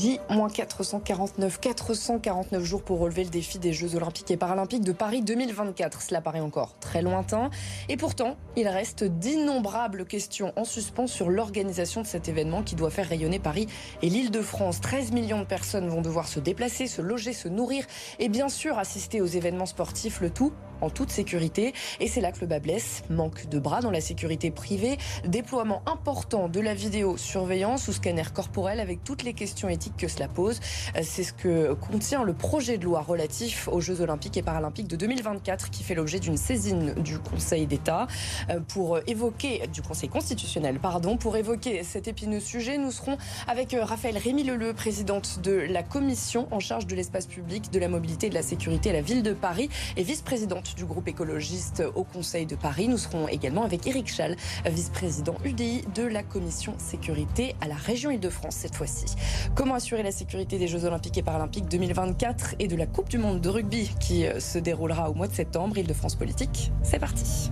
J-449, 449 jours pour relever le défi des Jeux Olympiques et Paralympiques de Paris 2024. Cela paraît encore très lointain. Et pourtant, il reste d'innombrables questions en suspens sur l'organisation de cet événement qui doit faire rayonner Paris et l'île de France. 13 millions de personnes vont devoir se déplacer, se loger, se nourrir et bien sûr assister aux événements sportifs, le tout en toute sécurité. Et c'est là que le bas blesse. Manque de bras dans la sécurité privée, déploiement important de la vidéosurveillance ou scanner corporel avec toutes les questions éthiques que cela pose. C'est ce que contient le projet de loi relatif aux Jeux Olympiques et Paralympiques de 2024 qui fait l'objet d'une saisine du Conseil d'État euh, pour évoquer, du Conseil constitutionnel, pardon, pour évoquer cet épineux sujet. Nous serons avec euh, Raphaël Rémy Leleu, présidente de la commission en charge de l'espace public, de la mobilité et de la sécurité à la ville de Paris et vice-présidente du groupe écologiste au Conseil de Paris. Nous serons également avec Éric Schall, vice-président UDI de la commission sécurité à la région Île-de-France cette fois-ci. Comment assurer la sécurité des Jeux Olympiques et Paralympiques 2024 et de la Coupe du Monde de rugby qui euh, se déroulera au mois de septembre? Île-de-France Politique, c'est parti.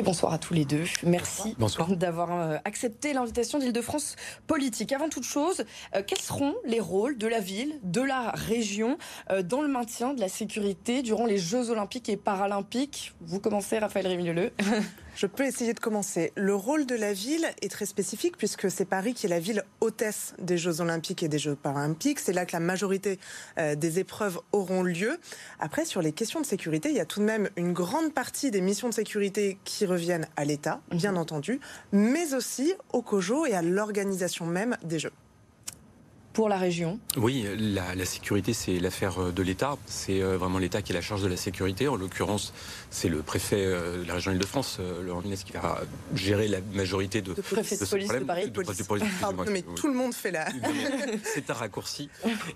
Et bonsoir à tous les deux. Merci d'avoir euh, accepté l'invitation d'Île-de-France Politique. Avant toute chose, euh, quels seront les rôles de la ville, de la région euh, dans le maintien de la sécurité durant les Jeux Olympiques et Paralympiques? Vous commencez, Raphaël Rémileux. Je peux essayer de commencer. Le rôle de la ville est très spécifique puisque c'est Paris qui est la ville hôtesse des Jeux olympiques et des Jeux paralympiques. C'est là que la majorité euh, des épreuves auront lieu. Après, sur les questions de sécurité, il y a tout de même une grande partie des missions de sécurité qui reviennent à l'État, bien mhm. entendu, mais aussi au COJO et à l'organisation même des Jeux pour la région Oui, la, sécurité, c'est l'affaire euh, de l'État. C'est euh, vraiment l'État qui a la charge de la sécurité. En l'occurrence, c'est le préfet euh, de la région Île-de-France, Laurent Inès, qui va gérer la majorité de, de, préfet de, police de Paris. mais tout le monde fait là. c'est un raccourci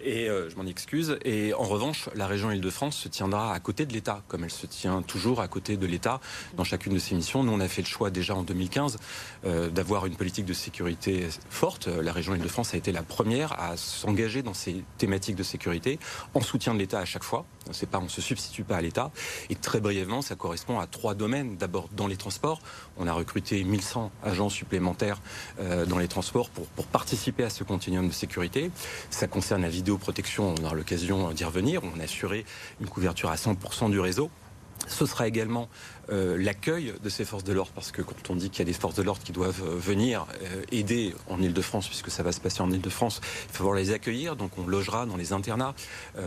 et je m'en excuse. Et en revanche, la région Île-de-France se tiendra à côté de l'État, comme elle se tient toujours à côté de l'État dans chacune de ses missions. Nous, on a fait le choix déjà en 2015 d'avoir une politique de sécurité forte. La région Île-de-France a été la première à s'engager dans ces thématiques de sécurité en soutien de l'État à chaque fois. C'est pas, on se substitue pas à l'État. Et très brièvement, ça correspond à trois domaines. D'abord, dans les transports, on a recruté 1100 agents supplémentaires euh, dans les transports pour, pour participer à ce continuum de sécurité. Ça concerne la vidéoprotection, on aura l'occasion d'y revenir. On a assuré une couverture à 100% du réseau. Ce sera également euh, l'accueil de ces forces de l'ordre, parce que quand on dit qu'il y a des forces de l'ordre qui doivent euh, venir euh, aider en Ile-de-France, puisque ça va se passer en Ile-de-France, il faut les accueillir. Donc on logera dans les internats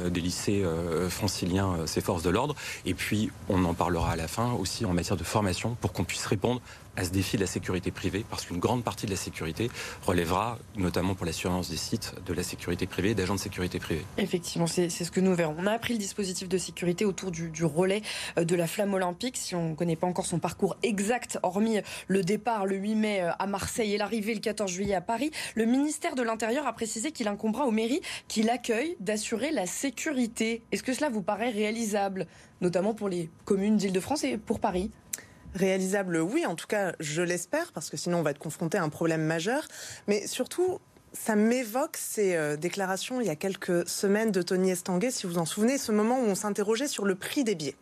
des lycées franciliens ces forces de l'ordre. Et puis on en parlera à la fin aussi en matière de formation pour qu'on puisse répondre à ce défi de la sécurité privée, parce qu'une grande partie de la sécurité relèvera, notamment pour la surveillance des sites, de la sécurité privée, d'agents de sécurité privée. Effectivement, c'est ce que nous verrons. On a appris le dispositif de sécurité autour du, relais de la flamme olympique. Si ne connaît pas encore son parcours exact, hormis le départ le 8 mai euh, à Marseille et l'arrivée le 14 juillet à Paris, le ministère de l'Intérieur a précisé qu'il incombera aux mairies qui l'accueillent d'assurer la sécurité. Est-ce que cela vous paraît réalisable, notamment pour les communes d'Île-de-France et pour Paris? Réalisable, oui, en tout cas, je l'espère, parce que sinon on va être confronté à un problème majeur. Mais surtout, ça m'évoque ces euh, déclarations il y a quelques semaines de Tony Estanguet, si vous en souvenez, ce moment où on s'interrogeait sur le prix des billets.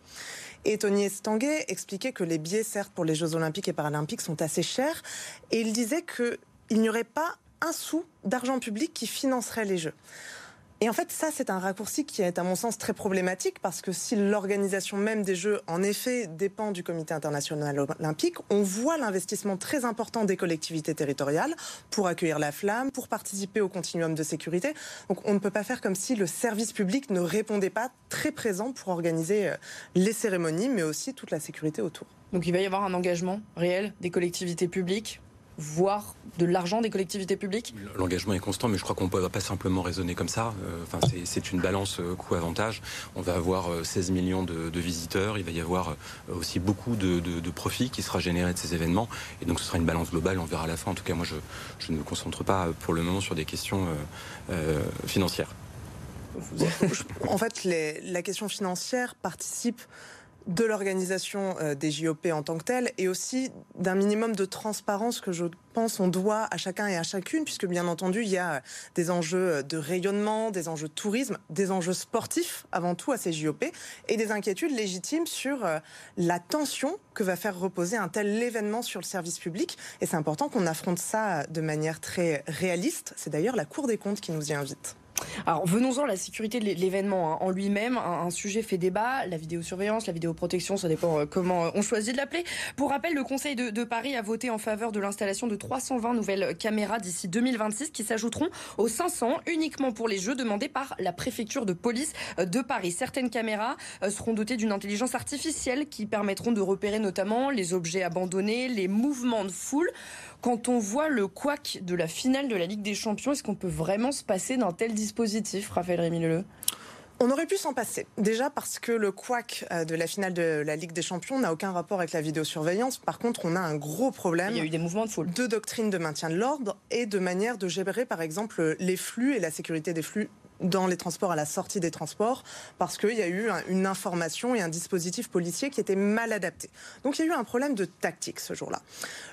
Et Tony Estanguet expliquait que les billets, certes, pour les Jeux Olympiques et Paralympiques sont assez chers. Et il disait qu'il n'y aurait pas un sou d'argent public qui financerait les Jeux. Et en fait, ça, c'est un raccourci qui est, à mon sens, très problématique parce que si l'organisation même des Jeux, en effet, dépend du Comité international olympique, on voit l'investissement très important des collectivités territoriales pour accueillir la flamme, pour participer au continuum de sécurité. Donc, on ne peut pas faire comme si le service public ne répondait pas très présent pour organiser euh, les cérémonies, mais aussi toute la sécurité autour. Donc, il va y avoir un engagement réel des collectivités publiques voire de l'argent des collectivités publiques L'engagement est constant, mais je crois qu'on ne peut pas simplement raisonner comme ça. Euh, enfin, c'est une balance euh, coût-avantage. On va avoir 16 euh, millions de, visiteurs, il va y avoir aussi beaucoup de, profits qui sera généré de ces événements. Et donc ce sera une balance globale, on verra à la fin. En tout cas, moi, je, je ne me concentre pas pour le moment sur des questions financières. en fait, les, la question financière participe de l'organisation euh, des JOP en tant que telle et aussi d'un minimum de transparence que je pense on doit à chacun et à chacune, puisque bien entendu, il y a des enjeux de rayonnement, des enjeux de tourisme, des enjeux sportifs avant tout à ces JOP et des inquiétudes légitimes sur euh, la tension que va faire reposer un tel événement sur le service public. Et c'est important qu'on affronte ça de manière très réaliste. C'est d'ailleurs la Cour des comptes qui nous y invite. Alors venons-en à la sécurité de l'événement hein. en lui-même. Un, sujet fait débat, la vidéosurveillance, la vidéoprotection, ça dépend euh, comment on choisit de l'appeler. Pour rappel, le Conseil de, Paris a voté en faveur de l'installation de 320 nouvelles caméras d'ici 2026 qui s'ajouteront aux 500 uniquement pour les jeux demandés par la préfecture de police euh, de Paris. Certaines caméras euh, seront dotées d'une intelligence artificielle qui permettront de repérer notamment les objets abandonnés, les mouvements de foule. Quand on voit le couac de la finale de la Ligue des Champions, est-ce qu'on peut vraiment se passer d'un tel dispositif, Raphaël Rémy Leleu on aurait pu s'en passer. Déjà parce que le couac euh, de la finale de la Ligue des Champions n'a aucun rapport avec la vidéosurveillance. Par contre, on a un gros problème. Il y a eu des mouvements de foule. De doctrine de maintien de l'ordre et de manière de gérer, par exemple, les flux et la sécurité des flux dans les transports à la sortie des transports parce qu'il y a eu une information et un dispositif policier qui était mal adapté. Donc il y a eu un problème de tactique ce jour-là.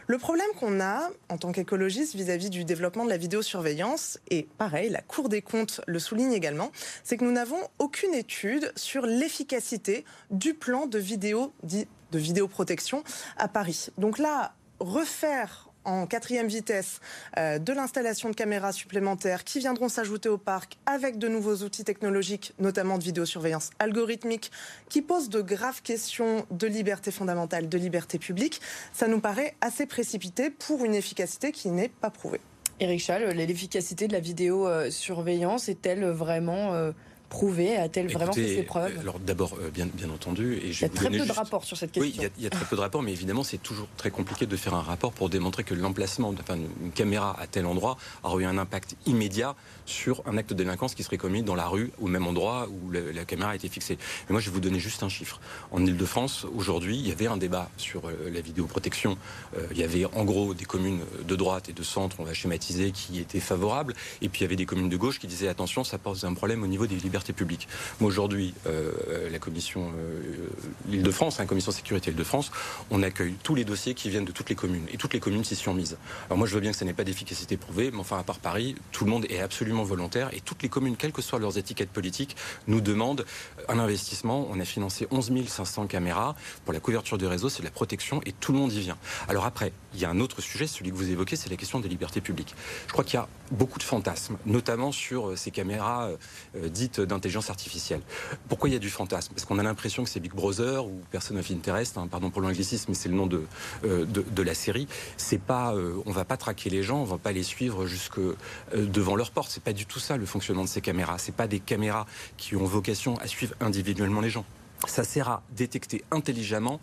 Le problème qu'on a en tant qu'écologiste vis-à-vis du développement de la vidéosurveillance, et pareil, la Cour des comptes le souligne également, c'est que nous n'avons aucune étude sur l'efficacité du plan de vidéo de vidéoprotection à Paris. Donc là, refaire en quatrième vitesse euh, de l'installation de caméras supplémentaires qui viendront s'ajouter au parc avec de nouveaux outils technologiques, notamment de vidéosurveillance algorithmique, qui posent de graves questions de liberté fondamentale, de liberté publique, ça nous paraît assez précipité pour une efficacité qui n'est pas prouvée. Éric Schall, l'efficacité de la vidéosurveillance est-elle vraiment... Euh, prouvé A-t-elle vraiment fait ses preuves Alors d'abord, euh, bien, bien entendu. Et il y a très peu de rapports sur cette question. Oui, il y, a, très peu de rapports, mais évidemment, c'est toujours très compliqué de faire un rapport pour démontrer que l'emplacement d'une caméra à tel endroit aura eu un impact immédiat sur un acte de délinquance qui serait commis dans la rue, au même endroit où la, caméra a été fixée. Mais moi, je vais vous donner juste un chiffre. En Ile-de-France, aujourd'hui, il y avait un débat sur euh, la vidéoprotection. Euh, il y avait en gros des communes de droite et de centre, on va schématiser, qui étaient favorables. Et puis il y avait des communes de gauche qui disaient attention, ça pose un problème au niveau des libertés publique. Moi, aujourd'hui, euh, la commission euh, l'Île-de-France, la hein, commission sécurité Île-de-France, on accueille tous les dossiers qui viennent de toutes les communes. Et toutes les communes s'y sont mises. Alors moi, je veux bien que ça n'ait pas d'efficacité prouvée, mais enfin, à part Paris, tout le monde est absolument volontaire. Et toutes les communes, quelles que soient leurs étiquettes politiques, nous demandent un investissement. On a financé 11 500 caméras pour la couverture du réseau, c'est de la protection, et tout le monde y vient. Alors après, il y a un autre sujet, celui que vous évoquez, c'est la question des libertés publiques. Je crois qu'il y a beaucoup de fantasmes, notamment sur euh, ces caméras dites d'intelligence artificielle. Pourquoi il y a du fantasme? Parce qu'on a l'impression que c'est Big Brother ou Person of Interest, hein, pardon pour l'anglicisme, mais c'est le nom de, euh, de, la série. C'est pas, euh, on va pas traquer les gens, on va pas les suivre jusque euh, devant leur porte. C'est pas du tout ça le fonctionnement de ces caméras. C'est pas des caméras qui ont vocation à suivre individuellement les gens. Ça sert à détecter intelligemment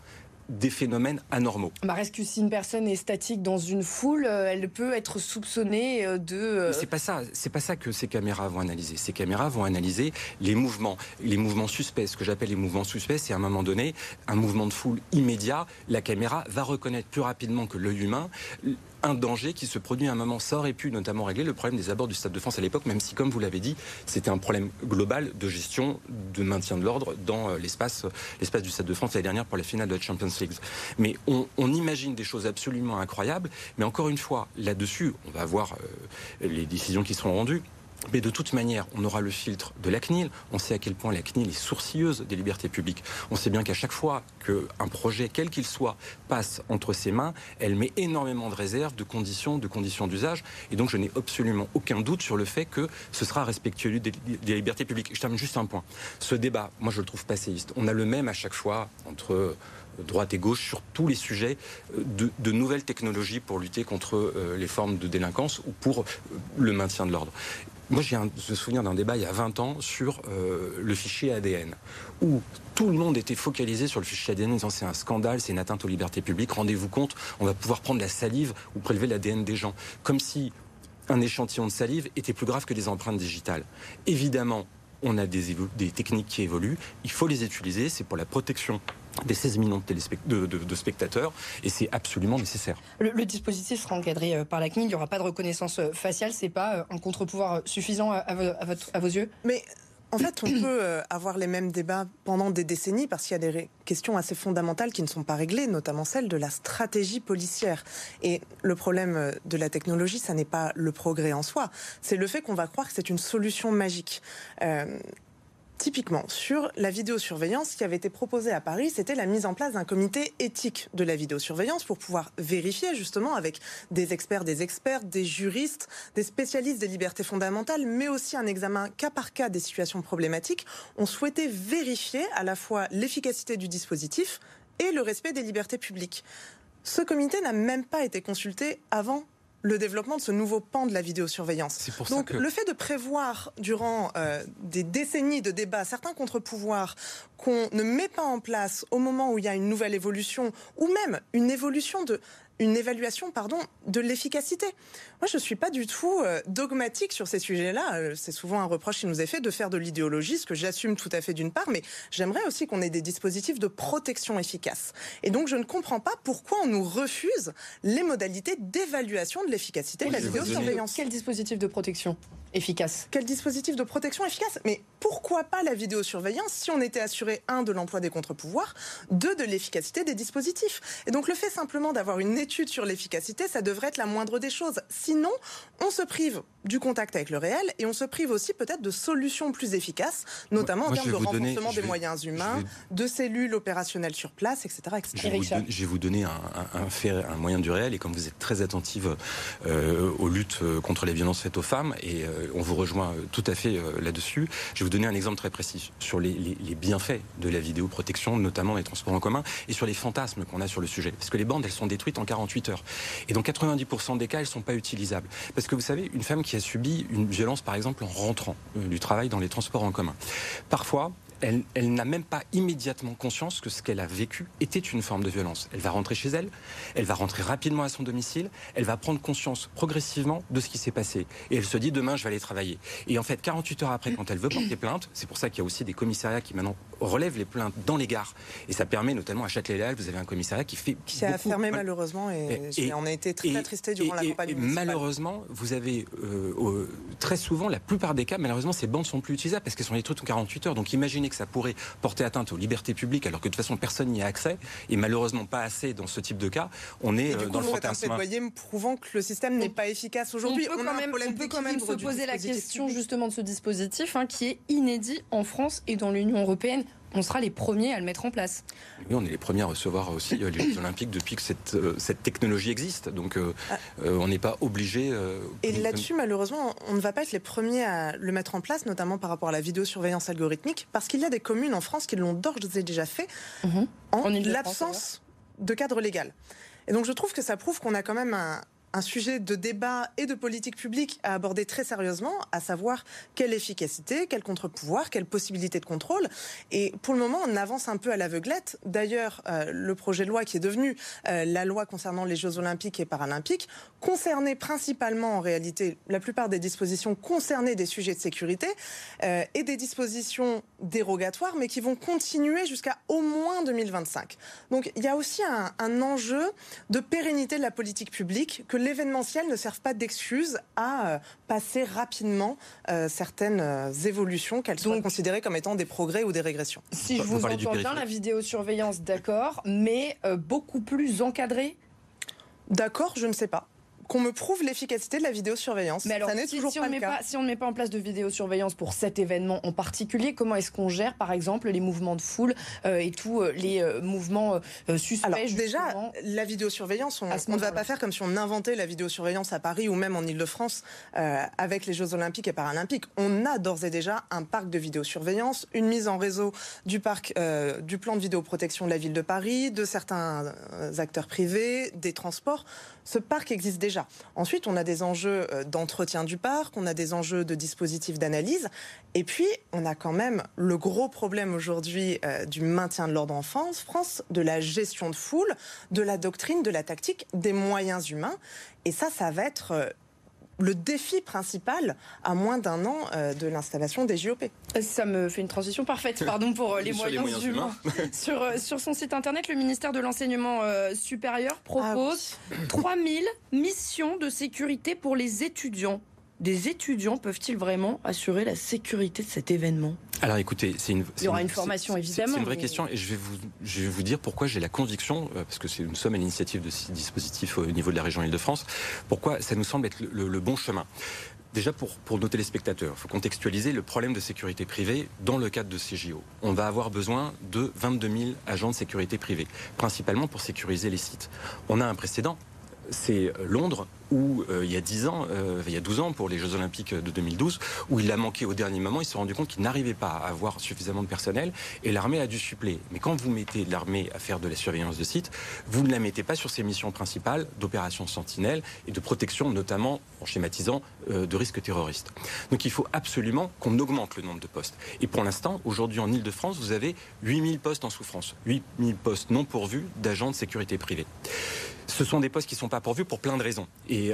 des phénomènes anormaux. Bah, Est-ce que si une personne est statique dans une foule, euh, elle peut être soupçonnée euh, de... Euh, c'est pas ça, c'est pas ça que ces caméras vont analyser. Ces caméras vont analyser les mouvements, les mouvements suspects. Ce que j'appelle les mouvements suspects, c'est à un moment donné un mouvement de foule immédiat. La caméra va reconnaître plus rapidement que l'œil humain un danger qui se produit à un moment. Ça aurait pu notamment régler le problème des abords du Stade de France à l'époque, même si, comme vous l'avez dit, c'était un problème global de gestion, de maintien de l'ordre dans euh, l'espace, l'espace du Stade de France l'année dernière pour la finale de la Champions League. Mais on, imagine des choses absolument incroyables. Mais encore une fois, là-dessus, on va voir euh, les décisions qui seront rendues. Mais de toute manière, on aura le filtre de la CNIL. On sait à quel point la CNIL est sourcilleuse des libertés publiques. On sait bien qu'à chaque fois qu'un projet, quel qu'il soit, passe entre ses mains, elle met énormément de réserves, de conditions, de conditions d'usage. Et donc, je n'ai absolument aucun doute sur le fait que ce sera respectueux des, libertés publiques. Je termine juste un point. Ce débat, moi, je le trouve passéiste. On a le même à chaque fois entre droite et gauche sur tous les sujets de, de nouvelles technologies pour lutter contre euh, les formes de délinquance ou pour euh, le maintien de l'ordre. Moi, j'ai un souvenir d'un débat il y a 20 ans sur euh, le fichier ADN, où tout le monde était focalisé sur le fichier ADN en disant c'est un scandale, c'est une atteinte aux libertés publiques, rendez-vous compte, on va pouvoir prendre la salive ou prélever l'ADN des gens. Comme si un échantillon de salive était plus grave que des empreintes digitales. Évidemment, on a des, des techniques qui évoluent, il faut les utiliser, c'est pour la protection des 16 millions de, spectateurs. Et c'est absolument nécessaire. Le, dispositif sera encadré euh, par la CNIL, il n'y aura pas de reconnaissance euh, faciale, c'est pas euh, un contre-pouvoir suffisant à, vos yeux? Mais en fait, on peut euh, avoir les mêmes débats pendant des décennies parce qu'il y a des questions assez fondamentales qui ne sont pas réglées, notamment celle de la stratégie policière. Et le problème euh, de la technologie, ça n'est pas le progrès en soi, c'est le fait qu'on va croire que c'est une solution magique. Euh, Typiquement, sur la vidéosurveillance, ce qui avait été proposé à Paris, c'était la mise en place d'un comité éthique de la vidéosurveillance pour pouvoir vérifier justement avec des experts, des experts, des juristes, des spécialistes des libertés fondamentales, mais aussi un examen cas par cas des situations problématiques. On souhaitait vérifier à la fois l'efficacité du dispositif et le respect des libertés publiques. Ce comité n'a même pas été consulté avant le développement de ce nouveau pan de la vidéosurveillance. Donc le fait de prévoir durant euh, des décennies de débats certains contre-pouvoirs qu'on ne met pas en place au moment où il y a une nouvelle évolution ou même une évolution de une évaluation pardon, de l'efficacité. Moi, je ne suis pas du tout euh, dogmatique sur ces sujets-là. Euh, c'est souvent un reproche qui nous est fait de faire de l'idéologie, ce que j'assume tout à fait d'une part, mais j'aimerais aussi qu'on ait des dispositifs de protection efficaces. Et donc, je ne comprends pas pourquoi on nous refuse les modalités d'évaluation de l'efficacité de la vidéosurveillance. Quel dispositif de protection? Efficace. Quel dispositif de protection efficace? Mais pourquoi pas la vidéosurveillance si on était assuré, un, de l'emploi des contre-pouvoirs, deux, de l'efficacité des dispositifs? Et donc le fait simplement d'avoir une étude sur l'efficacité, ça devrait être la moindre des choses. Sinon, on se prive du contact avec le réel et on se prive aussi peut-être de solutions plus efficaces, notamment en termes de renforcement des moyens humains, de cellules opérationnelles sur place, etc. Je, vais vous, donner un, un, moyen du réel et comme vous êtes très attentive euh, aux luttes euh, contre les violences faites aux femmes et euh, on vous rejoint tout à fait là-dessus, je vais vous donner un exemple très précis sur les, bienfaits de la vidéoprotection, notamment les transports en commun et sur les fantasmes qu'on a sur le sujet. Parce que les bandes, elles sont détruites en 48 heures. Et dans 90% des cas, elles ne sont pas utilisables. Parce que vous savez, une femme qui a subi une violence, par exemple, en rentrant euh, du travail dans les transports en commun. Parfois, elle, n'a même pas immédiatement conscience que ce qu'elle a vécu était une forme de violence. Elle va rentrer chez elle, elle va rentrer rapidement à son domicile, elle va prendre conscience progressivement de ce qui s'est passé. Et elle se dit demain je vais aller travailler. Et en fait, 48 heures après, quand elle veut porter plainte, c'est pour ça qu'il y a aussi des commissariats qui maintenant relèvent les plaintes dans les gares. Et ça permet notamment à Châtelet-Léal, vous avez un commissariat qui fait. Qui a fermé malheureusement et, on a été très attristés durant la campagne. Et malheureusement, vous avez euh, très souvent, la plupart des cas, malheureusement, ces bandes sont plus utilisables parce qu'elles sont détruites en 48 heures. Donc imaginez que ça pourrait porter atteinte aux libertés publiques alors que de toute façon personne n'y a accès et malheureusement pas assez dans ce type de cas, on est euh, dans le fantasme. un prouvant que le système n'est pas efficace aujourd'hui. On, peut, quand, même, on peut quand même se poser la question justement de ce dispositif hein, qui est inédit en France et dans l'Union européenne on sera les premiers à le mettre en place. Oui, on est les premiers à recevoir aussi euh, les Jeux Olympiques depuis que cette, euh, cette technologie existe. Donc euh, ah. on n'est pas obligé. Et là-dessus, malheureusement, on ne va pas être les premiers à le mettre en place, notamment par rapport à la vidéosurveillance algorithmique, parce qu'il y a des communes en France qui l'ont d'ores et déjà fait mhm. en l'absence de cadre légal. Et donc je trouve que ça prouve qu'on a quand même un, un sujet de débat et de politique publique à aborder très sérieusement, à savoir quelle efficacité, quel contre-pouvoir, quelle possibilité de contrôle. Et pour le moment, on avance un peu à l'aveuglette. D'ailleurs, euh, le projet de loi qui est devenu euh, la loi concernant les Jeux olympiques et paralympiques concernait principalement, en réalité, la plupart des dispositions concernaient des sujets de sécurité euh, et des dispositions dérogatoires, mais qui vont continuer jusqu'à au moins 2025. Donc, il y a aussi un, un enjeu de pérennité de la politique publique que l'événementiel ne serve pas d'excuse à euh, passer rapidement euh, certaines euh, évolutions, qu'elles soient considérées comme étant des progrès ou des régressions. Si je vous, entends bien, la vidéosurveillance, d'accord, mais beaucoup plus encadrée? D'accord, je ne sais pas qu'on me prouve l'efficacité de la vidéosurveillance. Mais alors, si, on ne met pas, si on ne met pas en place de vidéosurveillance pour cet événement en particulier, comment est-ce qu'on gère, par exemple, les mouvements de foule euh, et tous euh, les euh, mouvements suspects Alors déjà, la vidéosurveillance, on, ne va pas faire comme si on inventait la vidéosurveillance à Paris ou même en Ile-de-France avec les Jeux Olympiques et Paralympiques. On a d'ores et déjà un parc de vidéosurveillance, une mise en réseau du parc, du plan de vidéoprotection de la ville de Paris, de certains acteurs privés, des transports. Ce parc existe déjà. Ensuite, on a des enjeux euh, d'entretien du parc, on a des enjeux de dispositifs d'analyse, et puis on a quand même le gros problème aujourd'hui euh, du maintien de l'ordre en France, de la gestion de foule, de la doctrine, de la tactique, des moyens humains. Et ça, ça va être euh, le défi principal à moins d'un an euh, de l'installation des JOP. Ça me fait une transition parfaite, pardon pour euh, les, moyens, humains. sur, euh, sur son site internet, le ministère de l'Enseignement supérieur propose 3000 ah missions de sécurité pour les étudiants des étudiants peuvent-ils vraiment assurer la sécurité de cet événement? Alors écoutez, c'est une. Il y aura une formation évidemment. C'est une vraie question et je vais vous, je vais vous dire pourquoi j'ai la conviction, euh, parce que c'est une somme à l'initiative de ce dispositif au niveau de la région Île-de-France, pourquoi ça nous semble être le, le bon chemin. Déjà pour, pour nos téléspectateurs, il faut contextualiser le problème de sécurité privée dans le cadre de CJO. On va avoir besoin de 22 000 agents de sécurité privée, principalement pour sécuriser les sites. On a un précédent, c'est Londres où euh, il y a 10 ans, euh, il y a 12 ans pour les Jeux Olympiques de 2012, où il a manqué au dernier moment, ils se sont rendus compte qu'ils n'arrivaient pas à avoir suffisamment de personnel et l'armée a dû suppléer. Mais quand vous mettez l'armée à faire de la surveillance de site, vous ne la mettez pas sur ses missions principales d'opération sentinelle et de protection, notamment en schématisant, euh, de risques terroristes. Donc il faut absolument qu'on augmente le nombre de postes. Et pour l'instant, aujourd'hui en Ile-de-France, vous avez 8000 postes en souffrance, 8000 postes non pourvus d'agents de sécurité privée. Ce sont des postes qui ne sont pas pourvus pour plein de raisons.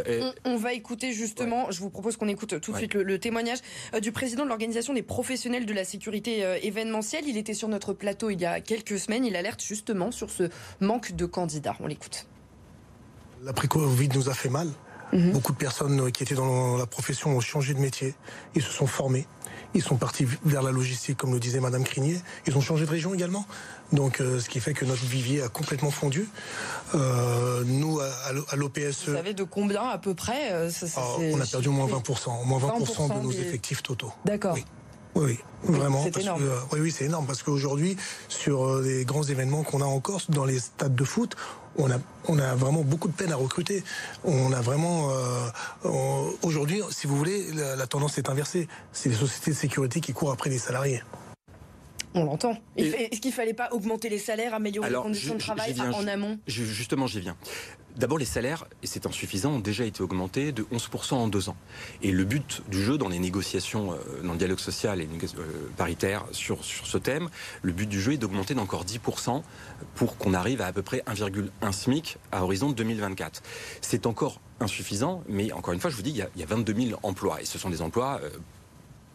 Euh, on, va écouter justement, je vous propose qu'on écoute tout de suite le, témoignage euh, du président de l'Organisation des professionnels de la sécurité euh, événementielle. Il était sur notre plateau il y a quelques semaines. Il alerte justement sur ce manque de candidats. On l'écoute. L'après-Covid nous a fait mal. Mhm. Beaucoup de personnes qui étaient dans la profession ont changé de métier. Ils se sont formés. Ils sont partis vers la logistique, comme le disait Madame Crinier. Ils ont changé de région également. Donc, euh, ce qui fait que notre vivier a complètement fondu. Euh, nous, à, l'OPSE. Vous savez de combien à peu près euh, ah, On a perdu au moins 20%, moins 20%, de nos effectifs totaux. D'accord. Oui. vraiment. C'est énorme. oui, oui, c'est énorme parce qu'aujourd'hui, sur les grands événements qu'on a en Corse, dans les stades de foot, on a, on a vraiment beaucoup de peine à recruter. On a vraiment aujourd'hui, si vous voulez, la, la tendance est inversée. C'est les sociétés de sécurité qui courent après les salariés. On l'entend. Est-ce qu'il ne fallait pas augmenter les salaires, améliorer les conditions de travail en amont? Justement, j'y viens. D'abord, les salaires, et c'est insuffisant, ont déjà été augmentés de 11% en deux ans. Et le but du jeu dans les négociations, euh, dans le dialogue social et euh, paritaire sur, sur ce thème, le but du jeu est d'augmenter d'encore 10% pour qu'on arrive à à peu près 1,1 SMIC à horizon 2024. C'est encore insuffisant, mais encore une fois, je vous dis, il y a, il y a 22 000 emplois. Et ce sont des emplois euh,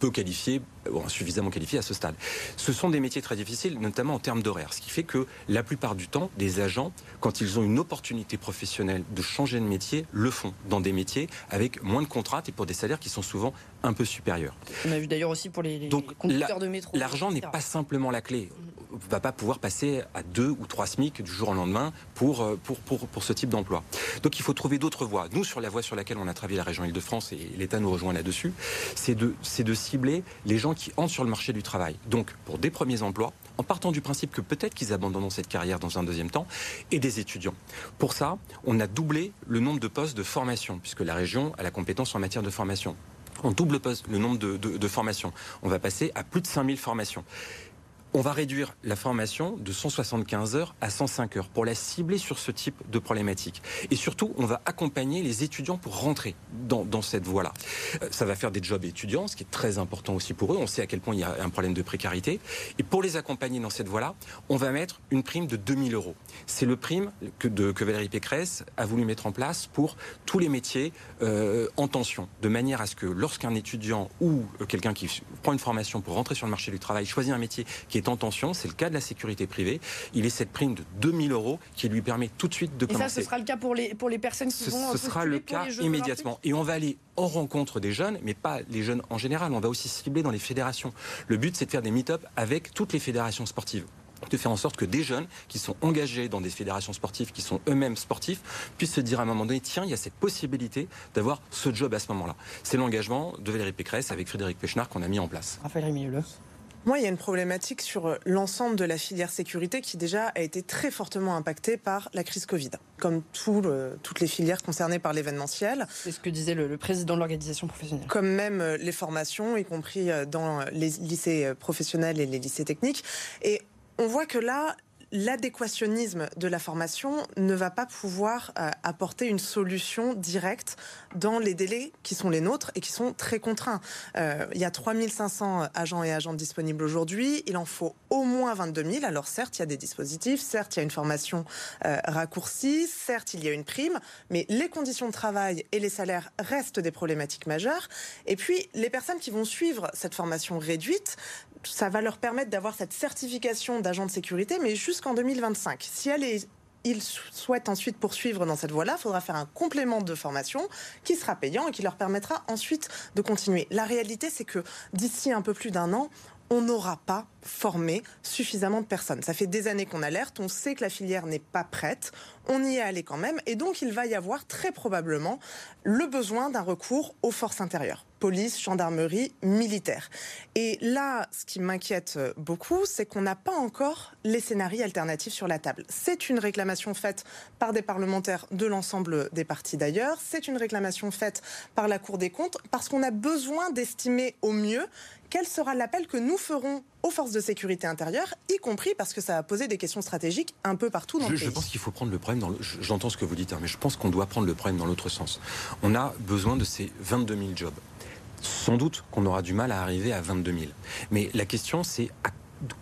peu qualifiés, ou insuffisamment qualifiés à ce stade. Ce sont des métiers très difficiles, notamment en termes d'horaire, ce qui fait que la plupart du temps, les agents, quand ils ont une opportunité professionnelle de changer de métier, le font dans des métiers avec moins de contraintes et pour des salaires qui sont souvent un peu supérieurs. On a vu d'ailleurs aussi pour les, conducteurs de métro. L'argent n'est pas simplement la clé. On ne va pas pouvoir passer à deux ou trois SMIC du jour au lendemain pour, euh, pour, pour, pour ce type d'emploi. Donc il faut trouver d'autres voies. Nous, sur la voie sur laquelle on a travaillé la région Île-de-France, et l'État nous rejoint là-dessus, c'est de, de cibler les gens qui entrent sur le marché du travail. Donc pour des premiers emplois, en partant du principe que peut-être qu'ils abandonneront cette carrière dans un deuxième temps, et des étudiants. Pour ça, on a doublé le nombre de postes de formation, puisque la région a la compétence en matière de formation. On double le nombre de, de formations. On va passer à plus de 5000 formations on va réduire la formation de 175 heures à 105 heures pour la cibler sur ce type de problématique. Et surtout, on va accompagner les étudiants pour rentrer dans, cette voie-là. Euh, ça va faire des jobs étudiants, ce qui est très important aussi pour eux. On sait à quel point il y a un problème de précarité. Et pour les accompagner dans cette voie-là, on va mettre une prime de 2000 euros. C'est le prime que, Valérie Pécresse a voulu mettre en place pour tous les métiers euh, en tension, de manière à ce que lorsqu'un étudiant ou euh, quelqu'un qui prend une formation pour rentrer sur le marché du travail choisit un métier qui est en tension, c'est le cas de la sécurité privée. Il est cette prime de 2000 euros qui lui permet tout de suite de commencer. Et ça, ce sera le cas pour les, pour les personnes qui ce, vont Ce sera le cas immédiatement. Et on va aller en rencontre des jeunes, mais pas les jeunes en général. On va aussi cibler dans les fédérations. Le but, c'est de faire des meet-up avec toutes les fédérations sportives de faire en sorte que des jeunes qui sont engagés dans des fédérations sportives, qui sont eux-mêmes sportifs, puissent se dire à un moment donné, tiens, il y a cette possibilité d'avoir ce job à ce moment-là. C'est l'engagement de Valérie Pécresse avec Frédéric Pechnard qu'on a mis en place. Raphaël Rémilleux. Moi, il y a une problématique sur euh, l'ensemble de la filière sécurité qui déjà a été très fortement impactée par la crise Covid, comme toutes les filières concernées par l'événementiel. C'est ce que disait le, président de l'organisation professionnelle. Comme même euh, les formations, y compris euh, dans les lycées professionnels et les lycées techniques. Et on voit que là, l'adéquationnisme de la formation ne va pas pouvoir euh, apporter une solution directe dans les délais qui sont les nôtres et qui sont très contraints. Euh, il y a 3500 agents et agentes disponibles aujourd'hui. Il en faut au moins 22 000. Alors certes, il y a des dispositifs, certes, il y a une formation euh, raccourcie, certes, il y a une prime, mais les conditions de travail et les salaires restent des problématiques majeures. Et puis, les personnes qui vont suivre cette formation réduite, ça va leur permettre d'avoir cette certification d'agent de sécurité, mais jusqu'en 2025. Si ils souhaitent ensuite poursuivre dans cette voie-là, il faudra faire un complément de formation qui sera payant et qui leur permettra ensuite de continuer. La réalité, c'est que d'ici un peu plus d'un an, on n'aura pas formé suffisamment de personnes. Ça fait des années qu'on alerte, on sait que la filière n'est pas prête, on y est allé quand même, et donc il va y avoir très probablement le besoin d'un recours aux forces intérieures, police, gendarmerie, militaire. Et là, ce qui m'inquiète beaucoup, c'est qu'on n'a pas encore les scénarios alternatifs sur la table. C'est une réclamation faite par des parlementaires de l'ensemble des partis d'ailleurs, c'est une réclamation faite par la Cour des comptes, parce qu'on a besoin d'estimer au mieux quel sera l'appel que nous ferons aux forces de sécurité intérieure, y compris parce que ça va poser des questions stratégiques un peu partout dans je, le pays. Je pense qu'il faut prendre le problème dans J'entends ce que vous dites, hein, mais je pense qu'on doit prendre le problème dans l'autre sens. On a besoin de ces 22 000 jobs. Sans doute qu'on aura du mal à arriver à 22 000. Mais la question, c'est à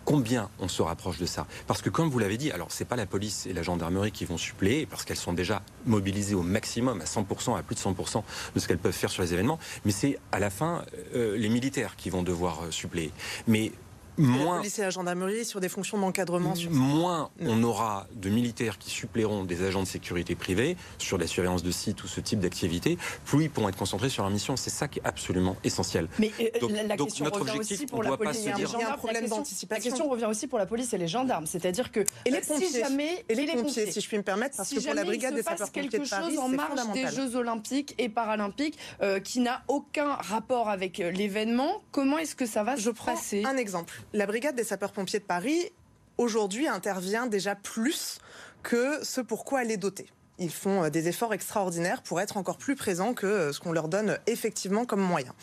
combien on se rapproche de ça? Parce que comme vous l'avez dit, alors c'est pas la police et la gendarmerie qui vont suppléer parce qu'elles sont déjà mobilisées au maximum, à 100%, à plus de 100% de ce qu'elles peuvent faire sur les événements, mais c'est à la fin euh, les militaires qui vont devoir euh, suppléer. Mais moins, la police et la gendarmerie sur des fonctions d'encadrement. Moins on aura de militaires qui suppléeront des agents de sécurité privés sur la surveillance de sites ou ce type d'activité, plus ils pourront être concentrés sur leur mission. C'est ça qui est absolument essentiel. Mais euh, donc, la, question notre revient objectif, aussi pour la police et les gendarmes. Un problème la, question revient aussi pour la police et les gendarmes, c'est-à-dire que et les pompiers, si jamais et les, pompiers, si je puis me permettre, parce que pour la brigade des sapeurs-pompiers de Paris, en marge des Jeux Olympiques et Paralympiques euh, qui n'a aucun rapport avec euh, l'événement, comment est-ce que ça va se passer? Un exemple la brigade des sapeurs-pompiers de Paris, aujourd'hui, intervient déjà plus que ce pourquoi elle est dotée. Ils font euh, des efforts extraordinaires pour être encore plus présents que euh, ce qu'on leur donne effectivement comme moyen.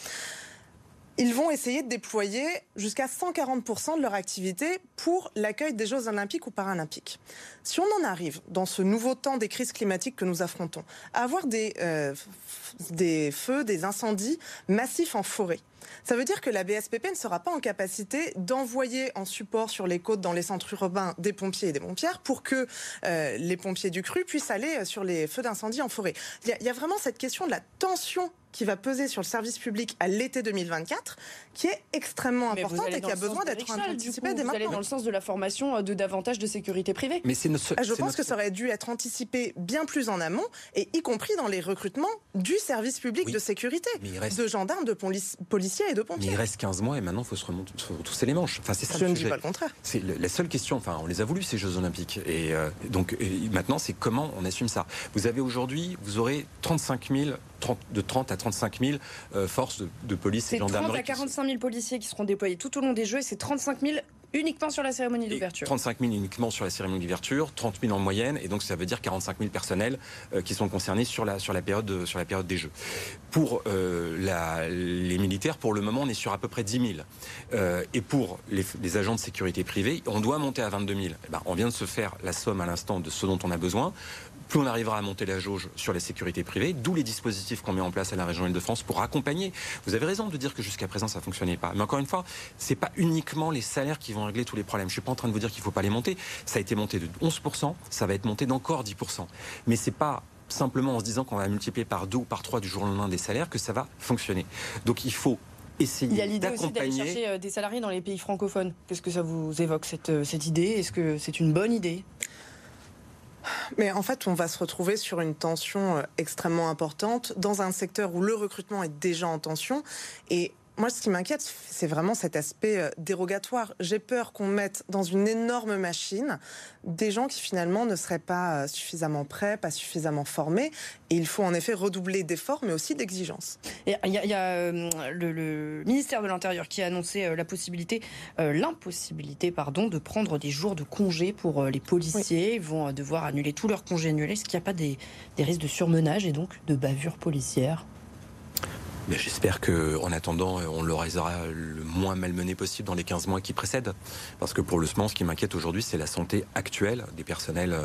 Ils vont essayer de déployer jusqu'à 140% de leur activité pour l'accueil des Jeux olympiques ou paralympiques. Si on en arrive, dans ce nouveau temps des crises climatiques que nous affrontons, à avoir des, euh, feux, des incendies massifs en forêt, ça veut dire que la BSPP ne sera pas en capacité d'envoyer en support sur les côtes dans les centres urbains des pompiers et des pompières pour que euh, les pompiers du cru puissent aller sur les feux d'incendie en forêt. Il y, a, vraiment cette question de la tension qui va peser sur le service public à l'été 2024, qui est extrêmement importante et qui a besoin d'être anticipée dès maintenant. Vous allez dans le sens de la formation euh, de davantage de sécurité privée. Mais c'est ah, Je pense que ça aurait dû être anticipé bien plus en amont, et y compris dans les recrutements du service public de sécurité, de gendarmes, de policiers et de pompiers. Mais il reste 15 mois et maintenant il faut se retrousser les manches. Enfin, c'est ça Je ne dis pas le contraire. C'est la seule question. Enfin, on les a voulu ces Jeux Olympiques, et euh, donc maintenant c'est comment on assume ça. Vous avez aujourd'hui, vous aurez 35 000 de 30 à 35 000 euh, forces de, police et gendarmerie. 30 à 45 000 policiers qui seront déployés tout au long des Jeux et c'est 35 000 uniquement sur la cérémonie d'ouverture. 35 000 uniquement sur la cérémonie d'ouverture, 30 000 en moyenne, et donc ça veut dire 45 000 personnels euh, qui sont concernés sur la, sur, la période, sur la période des Jeux. Pour euh, la, les militaires, pour le moment, on est sur à peu près 10 000. et pour les, agents de sécurité privée, on doit monter à 22 000. Eh ben, on vient de se faire la somme à l'instant de ce dont on a besoin plus on arrivera à monter la jauge sur la sécurité privée, d'où les dispositifs qu'on met en place à la région Île-de-France pour accompagner. Vous avez raison de dire que jusqu'à présent ça fonctionnait pas. Mais encore une fois, c'est pas uniquement les salaires qui vont régler tous les problèmes. Je suis pas en train de vous dire qu'il faut pas les monter. Ça a été monté de 11%, ça va être monté d'encore 10%. Mais c'est pas simplement en se disant qu'on va multiplier par deux ou par trois du jour au lendemain des salaires que ça va fonctionner. Donc il faut essayer Il y a l'idée aussi d'aller chercher euh, des salariés dans les pays francophones. Qu'est-ce que ça vous évoque cette, euh, cette idée? Est-ce que c'est une bonne idée? Mais en fait, on va se retrouver sur une tension euh, extrêmement importante dans un secteur où le recrutement est déjà en tension. Et moi, ce qui m'inquiète, c'est vraiment cet aspect euh, dérogatoire. J'ai peur qu'on mette dans une énorme machine des gens qui finalement ne seraient pas euh, suffisamment prêts, pas suffisamment formés. Et il faut en effet redoubler d'efforts, mais aussi d'exigences. Il y a, euh, le, ministère de l'Intérieur qui a annoncé la possibilité, l'impossibilité, pardon, de prendre des jours de congé pour les policiers. Ils vont devoir annuler tous leurs congés annulés. Est-ce qu'il n'y a pas des, des risques de surmenage et donc de bavure policière J'espère qu'en attendant, on le aura le moins malmené possible dans les 15 mois qui précèdent. Parce que pour le SMAN, ce qui m'inquiète aujourd'hui, c'est la santé actuelle des personnels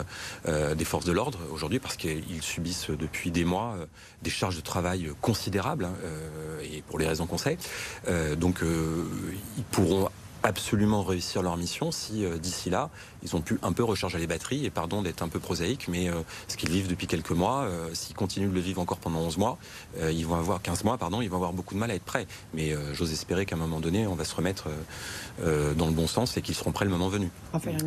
euh, des forces de l'ordre aujourd'hui, parce qu'ils subissent depuis des mois euh, des charges de travail considérables, hein, euh, et pour les raisons qu'on sait. donc, ils pourront absolument réussir leur mission si euh, d'ici là, ils ont pu un peu recharger les batteries, et pardon d'être un peu prosaïque, mais euh, ce qu'ils vivent depuis quelques mois, euh, s'ils continuent de le vivre encore pendant 11 mois, ils vont avoir 15 mois, pardon, ils vont avoir beaucoup de mal à être prêts. Mais j'ose espérer qu'à un moment donné, on va se remettre dans le bon sens et qu'ils seront prêts le moment venu. Raphaël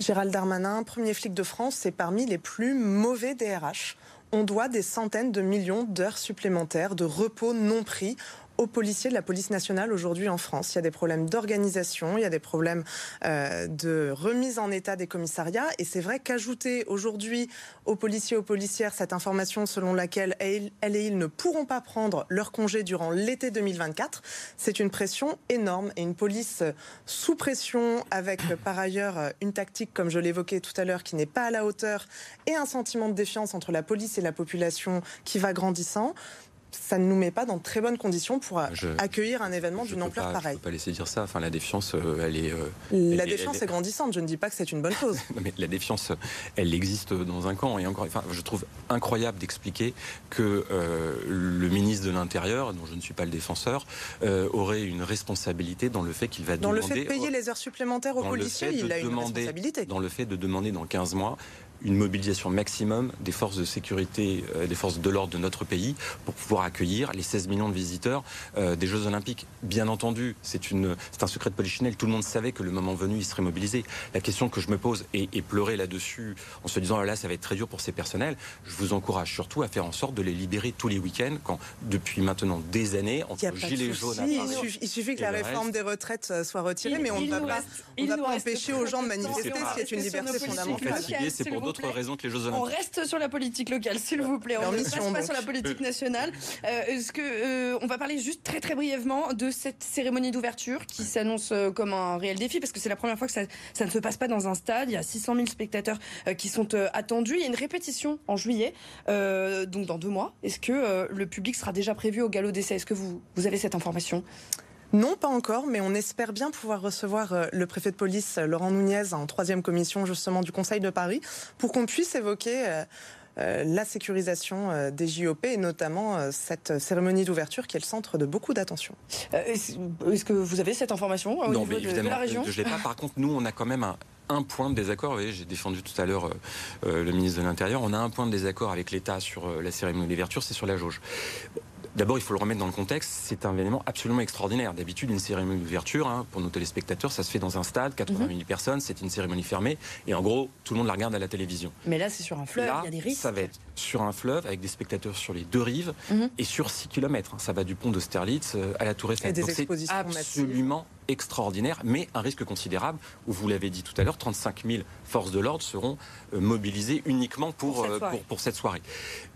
Gérald Darmanin, premier flic de France, c'est parmi les plus mauvais DRH. On doit des centaines de millions d'heures supplémentaires de repos non pris aux policiers de la police nationale aujourd'hui en France. Il y a des problèmes d'organisation, il y a des problèmes euh, de remise en état des commissariats. Et c'est vrai qu'ajouter aujourd'hui aux policiers aux policières cette information selon laquelle elles et ils ne pourront pas prendre leur congé durant l'été 2024, c'est une pression énorme et une police sous pression avec par ailleurs une tactique, comme je l'évoquais tout à l'heure, qui n'est pas à la hauteur et un sentiment de défiance entre la police et la population qui va grandissant ça ne nous met pas dans de très bonnes conditions pour accueillir un événement d'une ampleur pareille. Je ne peux pas laisser dire ça. Enfin, la défiance, euh, elle est. Euh, la défiance est grandissante. Je ne dis pas que c'est une bonne chose. mais la défiance, elle existe dans un camp. Et encore, enfin, je trouve incroyable d'expliquer que euh, le ministre de l'Intérieur, dont je ne suis pas le défenseur, aurait une responsabilité dans le fait qu'il va dans demander. Dans le fait de payer les heures supplémentaires aux policiers, il a une responsabilité. Dans le fait de demander dans 15 mois une mobilisation maximum des forces de sécurité, euh, des forces de l'ordre de notre pays pour pouvoir accueillir les 16 millions de visiteurs euh, des Jeux Olympiques. Bien entendu, c'est un secret de polichinelle. Tout le monde savait que le moment venu, il serait mobilisé. La question que je me pose et, pleurer là-dessus en se disant ah là, ça va être très dur pour ces personnels, je vous encourage surtout à faire en sorte de les libérer tous les week-ends quand depuis maintenant des années entre gilets jaunes. il, suffit, que la réforme des retraites euh, soit retirée, mais on ne va pas, pas empêcher aux gens de manifester, ce qui est une liberté fondamentale. C'est pour d'autres raisons que les Jeux Olympiques. On reste sur la politique locale, s'il vous plaît. On ne passe pas sur la politique nationale. Euh, est-ce que euh, on va parler juste très très brièvement de cette cérémonie d'ouverture qui s'annonce euh, comme un réel défi parce que c'est la première fois que ça, ça, ne se passe pas dans un stade. Il y a 600 000 spectateurs qui sont attendus. Il y a une répétition en juillet, donc dans deux mois. Est-ce que le public sera déjà prévu au galop d'essai? Est-ce que vous, vous avez cette information? Non, pas encore, mais on espère bien pouvoir recevoir euh, le préfet de police, euh, Laurent Nunez, en troisième commission justement du Conseil de Paris, pour qu'on puisse évoquer euh, la sécurisation des JOP et notamment cette cérémonie d'ouverture qui est le centre de beaucoup d'attention. Est-ce que vous avez cette information au non, niveau mais évidemment, de, la région? Je l'ai pas. Par contre, nous, on a quand même un, point de désaccord. Vous voyez, j'ai défendu tout à l'heure le ministre de l'Intérieur. On a un point de désaccord avec l'État sur la cérémonie d'ouverture, c'est sur la jauge. D'abord, il faut le remettre dans le contexte. C'est un événement absolument extraordinaire. D'habitude, une cérémonie d'ouverture, hein, pour nos téléspectateurs, ça se fait dans un stade, 80 000 mhm. personnes, c'est une cérémonie fermée. Et en gros, tout le monde la regarde à la télévision. Mais là, c'est sur un fleuve, il y a des risques. Ça va être sur un fleuve, avec des spectateurs sur les deux rives, mhm. et sur 6 km. Ça va du pont d'Austerlitz euh, à la Tour Eiffel. C'est absolument extraordinaire, mais un risque considérable, où vous l'avez dit tout à l'heure, 35 000 forces de l'ordre seront euh, mobilisées uniquement pour, euh, pour, pour cette soirée.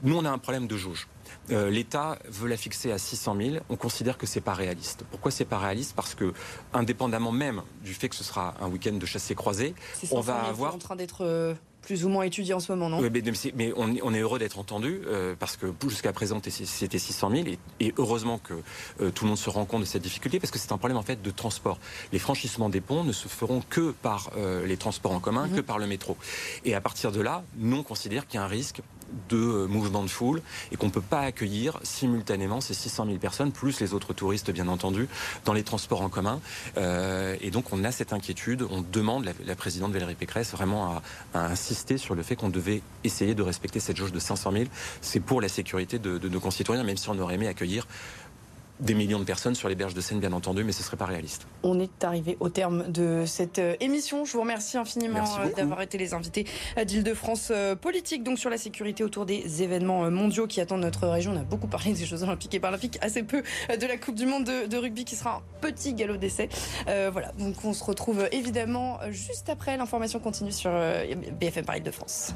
Nous, on a un problème de jauge. Euh, L'État veut la fixer à 600 000. On considère que c'est pas réaliste. Pourquoi c'est pas réaliste? Parce que, indépendamment même du fait que ce sera un week-end de chassé croisé, on va avoir en train d'être euh, plus ou moins étudié en ce moment, non? Oui, mais, on, est heureux d'être entendu euh, parce que jusqu'à présent c'était 600 000 et, heureusement que tout le monde se rend compte de cette difficulté parce que c'est un problème en fait de transport. Les franchissements des ponts ne se feront que par les transports en commun, que mhm. par le métro. Et à partir de là, nous on considère qu'il y a un risque de euh, mouvements de foule et qu'on ne peut pas accueillir simultanément ces 600 000 personnes, plus les autres touristes bien entendu, dans les transports en commun. Euh, et donc on a cette inquiétude, on demande, la, présidente Valérie Pécresse, vraiment à, insister sur le fait qu'on devait essayer de respecter cette jauge de 500 000. C'est pour la sécurité de nos concitoyens, même si on aurait aimé accueillir des millions de personnes sur les berges de Seine, bien entendu, mais ce ne serait pas réaliste. On est arrivé au terme de cette euh, émission. Je vous remercie infiniment euh, d'avoir été les invités euh, d'Île-de-France Politique, donc sur la sécurité autour des événements mondiaux qui attendent notre région. On a beaucoup parlé des Jeux Olympiques et Paralympiques, assez peu de la Coupe du Monde de, rugby qui sera un petit galop d'essai. voilà, donc on se retrouve évidemment juste après. L'information continue sur BFM Paris de France.